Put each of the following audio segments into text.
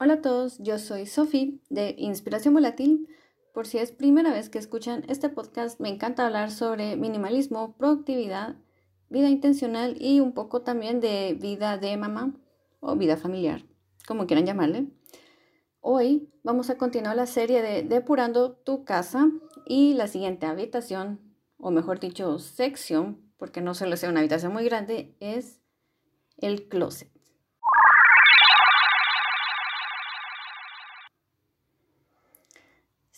Hola a todos, yo soy Sofi de Inspiración Volátil. Por si es primera vez que escuchan este podcast, me encanta hablar sobre minimalismo, productividad, vida intencional y un poco también de vida de mamá o vida familiar, como quieran llamarle. Hoy vamos a continuar la serie de Depurando tu casa y la siguiente habitación, o mejor dicho, sección, porque no solo sea una habitación muy grande, es el closet.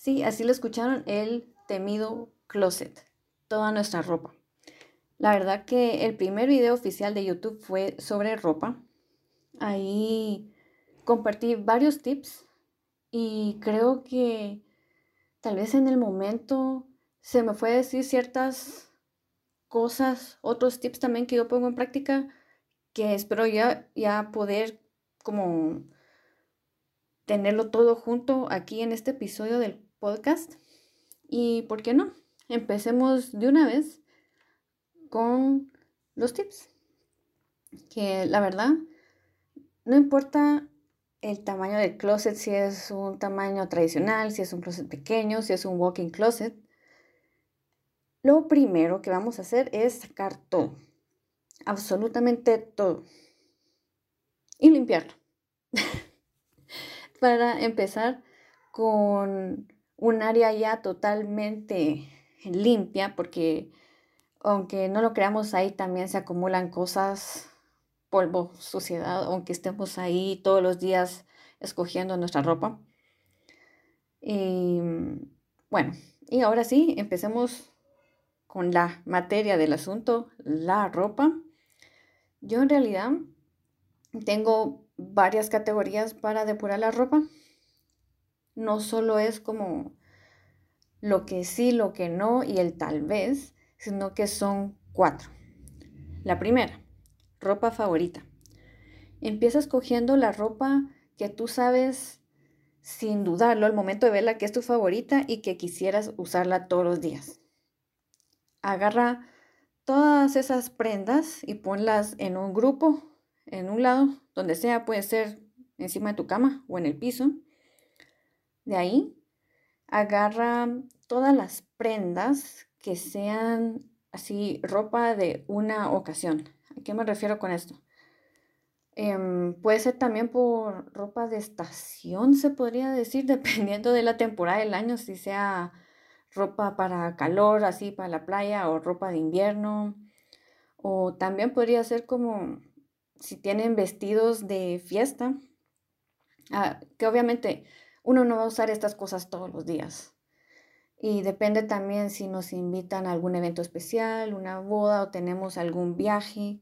Sí, así lo escucharon, el temido closet, toda nuestra ropa. La verdad que el primer video oficial de YouTube fue sobre ropa. Ahí compartí varios tips y creo que tal vez en el momento se me fue a decir ciertas cosas, otros tips también que yo pongo en práctica que espero ya, ya poder como tenerlo todo junto aquí en este episodio del podcast. Y por qué no, empecemos de una vez con los tips. Que la verdad, no importa el tamaño del closet, si es un tamaño tradicional, si es un closet pequeño, si es un walking closet. Lo primero que vamos a hacer es sacar todo, absolutamente todo, y limpiarlo. Para empezar con un área ya totalmente limpia, porque aunque no lo creamos ahí, también se acumulan cosas, polvo, suciedad, aunque estemos ahí todos los días escogiendo nuestra ropa. Y bueno, y ahora sí, empecemos con la materia del asunto, la ropa. Yo en realidad tengo varias categorías para depurar la ropa no solo es como lo que sí, lo que no y el tal vez, sino que son cuatro. La primera, ropa favorita. Empieza escogiendo la ropa que tú sabes sin dudarlo al momento de verla que es tu favorita y que quisieras usarla todos los días. Agarra todas esas prendas y ponlas en un grupo, en un lado, donde sea, puede ser encima de tu cama o en el piso. De ahí, agarra todas las prendas que sean así ropa de una ocasión. ¿A qué me refiero con esto? Em, puede ser también por ropa de estación, se podría decir, dependiendo de la temporada del año, si sea ropa para calor, así para la playa, o ropa de invierno. O también podría ser como si tienen vestidos de fiesta, ah, que obviamente uno no va a usar estas cosas todos los días. Y depende también si nos invitan a algún evento especial, una boda o tenemos algún viaje.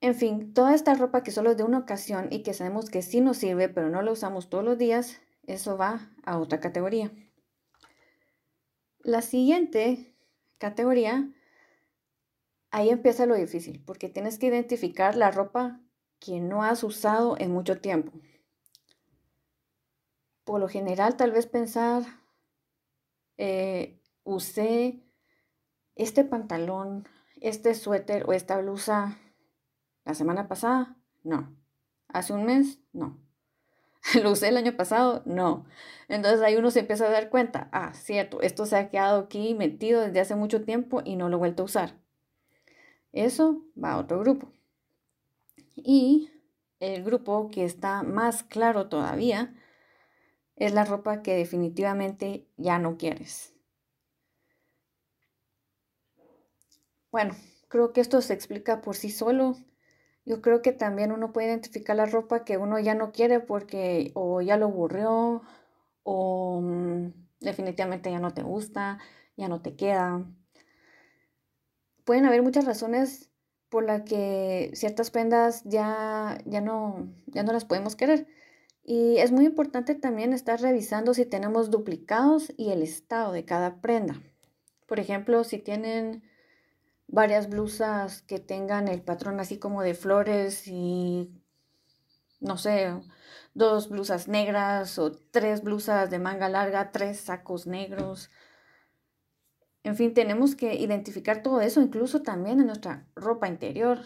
En fin, toda esta ropa que solo es de una ocasión y que sabemos que sí nos sirve, pero no la usamos todos los días, eso va a otra categoría. La siguiente categoría, ahí empieza lo difícil, porque tienes que identificar la ropa que no has usado en mucho tiempo por lo general tal vez pensar, eh, usé este pantalón, este suéter o esta blusa la semana pasada, no. Hace un mes, no. ¿Lo usé el año pasado? No. Entonces ahí uno se empieza a dar cuenta, ah, cierto, esto se ha quedado aquí metido desde hace mucho tiempo y no lo he vuelto a usar. Eso va a otro grupo. Y el grupo que está más claro todavía es la ropa que definitivamente ya no quieres. Bueno, creo que esto se explica por sí solo. Yo creo que también uno puede identificar la ropa que uno ya no quiere porque o ya lo aburrió o mm, definitivamente ya no te gusta, ya no te queda. Pueden haber muchas razones por las que ciertas prendas ya, ya, no, ya no las podemos querer. Y es muy importante también estar revisando si tenemos duplicados y el estado de cada prenda. Por ejemplo, si tienen varias blusas que tengan el patrón así como de flores y, no sé, dos blusas negras o tres blusas de manga larga, tres sacos negros. En fin, tenemos que identificar todo eso, incluso también en nuestra ropa interior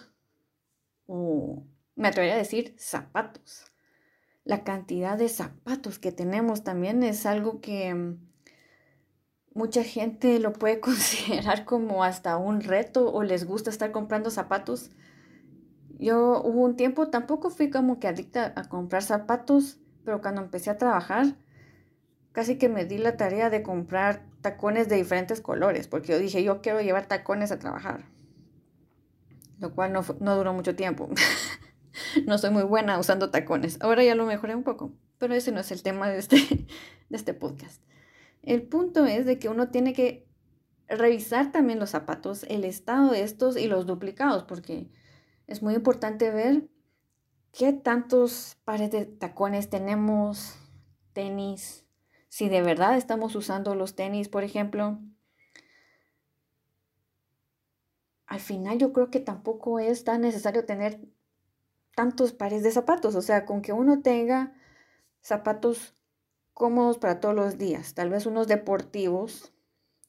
o, me atrevería a decir, zapatos. La cantidad de zapatos que tenemos también es algo que mm, mucha gente lo puede considerar como hasta un reto o les gusta estar comprando zapatos. Yo hubo un tiempo, tampoco fui como que adicta a comprar zapatos, pero cuando empecé a trabajar, casi que me di la tarea de comprar tacones de diferentes colores, porque yo dije, yo quiero llevar tacones a trabajar, lo cual no, no duró mucho tiempo. no soy muy buena usando tacones. Ahora ya lo mejoré un poco, pero ese no es el tema de este, de este podcast. El punto es de que uno tiene que revisar también los zapatos, el estado de estos y los duplicados, porque es muy importante ver qué tantos pares de tacones tenemos, tenis, si de verdad estamos usando los tenis, por ejemplo. Al final yo creo que tampoco es tan necesario tener tantos pares de zapatos, o sea, con que uno tenga zapatos cómodos para todos los días, tal vez unos deportivos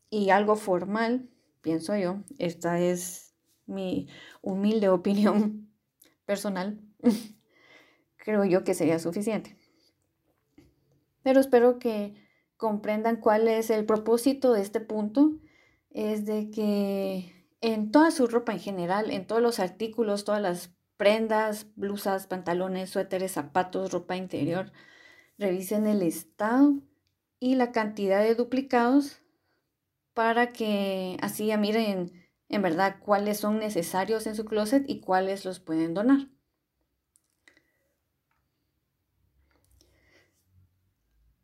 y algo formal, pienso yo. Esta es mi humilde opinión personal. Creo yo que sería suficiente. Pero espero que comprendan cuál es el propósito de este punto. Es de que en toda su ropa en general, en todos los artículos, todas las prendas, blusas, pantalones, suéteres, zapatos, ropa interior, Revisen el estado y la cantidad de duplicados para que así ya miren en verdad cuáles son necesarios en su closet y cuáles los pueden donar.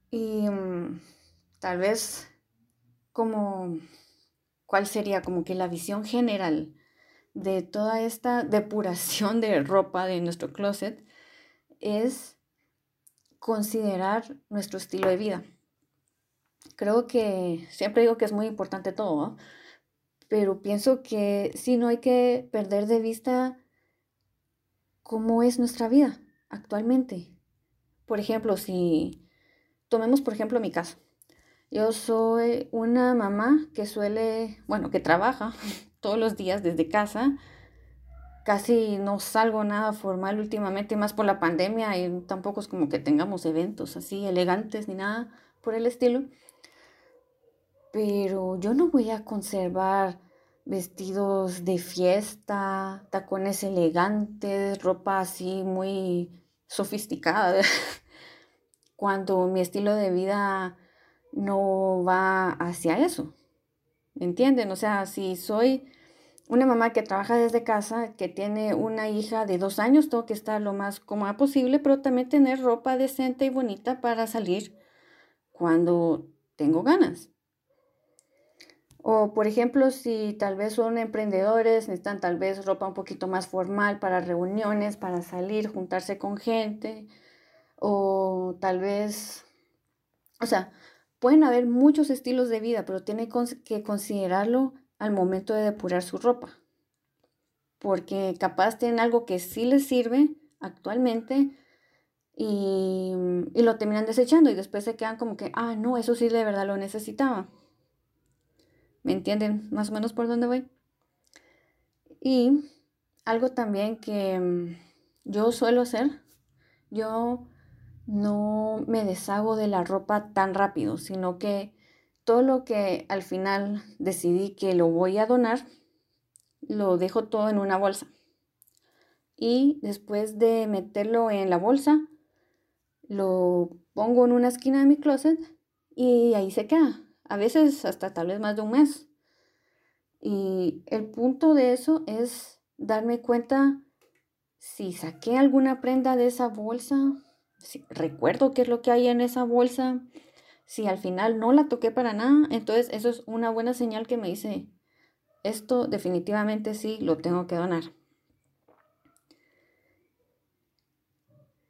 Y mm, tal vez como cuál sería como que la visión general de toda esta depuración de ropa de nuestro closet es considerar nuestro estilo de vida. Creo que siempre digo que es muy importante todo, pero pienso que sí no hay que perder de vista cómo es nuestra vida actualmente. Por ejemplo, si tomemos por ejemplo mi caso. Yo soy una mamá que suele, bueno, que trabaja todos los días desde casa casi no salgo nada formal últimamente, más por la pandemia y tampoco es como que tengamos eventos así elegantes ni nada por el estilo. Pero yo no voy a conservar vestidos de fiesta, tacones elegantes, ropa así muy sofisticada, cuando mi estilo de vida no va hacia eso. ¿Me entienden? O sea, si soy una mamá que trabaja desde casa, que tiene una hija de dos años, tengo que estar lo más cómoda posible, pero también tener ropa decente y bonita para salir cuando tengo ganas. O por ejemplo, si tal vez son emprendedores, necesitan tal vez ropa un poquito más formal para reuniones, para salir, juntarse con gente. O tal vez, o sea, pueden haber muchos estilos de vida, pero tiene que considerarlo al momento de depurar su ropa. Porque capaz tienen algo que sí les sirve actualmente y, lo terminan desechando y después se quedan como que, ah, no, eso sí de verdad lo necesitaba. ¿Me entienden más o menos por dónde voy? Y algo también que mm, yo suelo hacer, yo no me deshago de la ropa tan rápido, sino que todo lo que al final decidí que lo voy a donar, lo dejo todo en una bolsa. Y después de meterlo en la bolsa, lo pongo en una esquina de mi closet y ahí se queda. A veces hasta tal vez más de un mes. Y el punto de eso es darme cuenta si saqué alguna prenda de esa bolsa, si recuerdo qué es lo que hay en esa bolsa, si al final no la toqué para nada, entonces eso es una buena señal que me dice, esto definitivamente sí lo tengo que donar.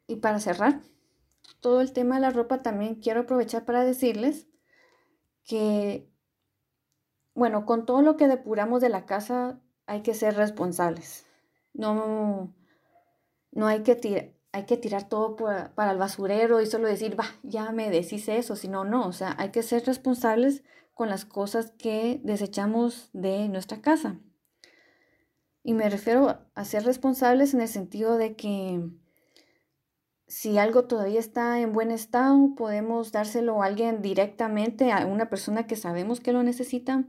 Y para cerrar todo el tema de la ropa, también quiero aprovechar para decirles que, bueno, con todo lo que depuramos de la casa hay que ser responsables. No, no hay que tirar hay que tirar todo para el basurero y solo decir, va, ya me deshice eso, sino no, o sea, hay que ser responsables con las cosas que desechamos de nuestra casa. Y me refiero a ser responsables en el sentido de que si algo todavía está en buen estado, podemos dárselo a alguien directamente, a una persona que sabemos que lo necesita.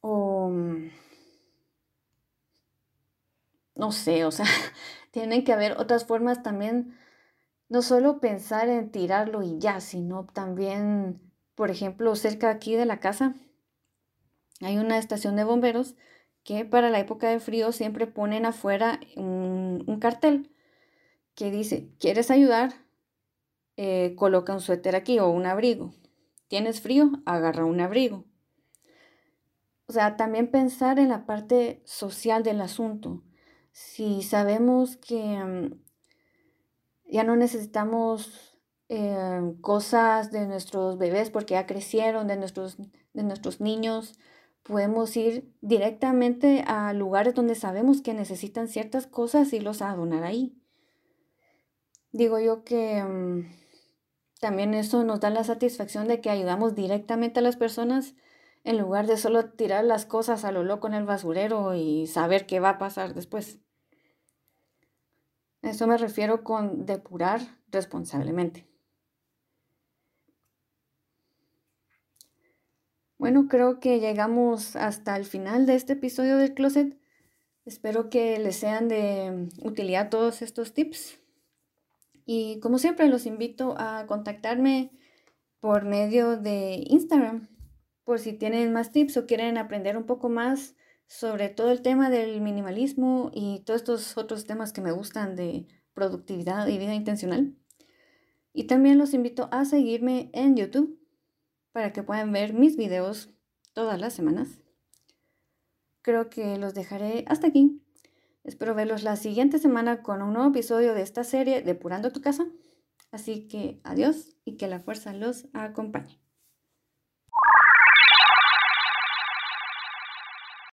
O no sé, o sea, tienen que haber otras formas también, no solo pensar en tirarlo y ya, sino también, por ejemplo, cerca aquí de la casa hay una estación de bomberos que para la época de frío siempre ponen afuera un, cartel que dice, ¿quieres ayudar? Eh, coloca un suéter aquí o un abrigo. ¿Tienes frío? Agarra un abrigo. O sea, también pensar en la parte social del asunto. Si sabemos que mm, ya no necesitamos eh, cosas de nuestros bebés porque ya crecieron, de nuestros, de nuestros niños, podemos ir directamente a lugares donde sabemos que necesitan ciertas cosas y los a ahí. Digo yo que mm, también eso nos da la satisfacción de que ayudamos directamente a las personas en lugar de solo tirar las cosas a lo loco en el basurero y saber qué va a pasar después. Eso me refiero con depurar responsablemente. Bueno, creo que llegamos hasta el final de este episodio del closet. Espero que les sean de utilidad todos estos tips. Y como siempre, los invito a contactarme por medio de Instagram, por si tienen más tips o quieren aprender un poco más sobre todo el tema del minimalismo y todos estos otros temas que me gustan de productividad y vida intencional. Y también los invito a seguirme en YouTube para que puedan ver mis videos todas las semanas. Creo que los dejaré hasta aquí. Espero verlos la siguiente semana con un nuevo episodio de esta serie Depurando tu casa. Así que adiós y que la fuerza los acompañe.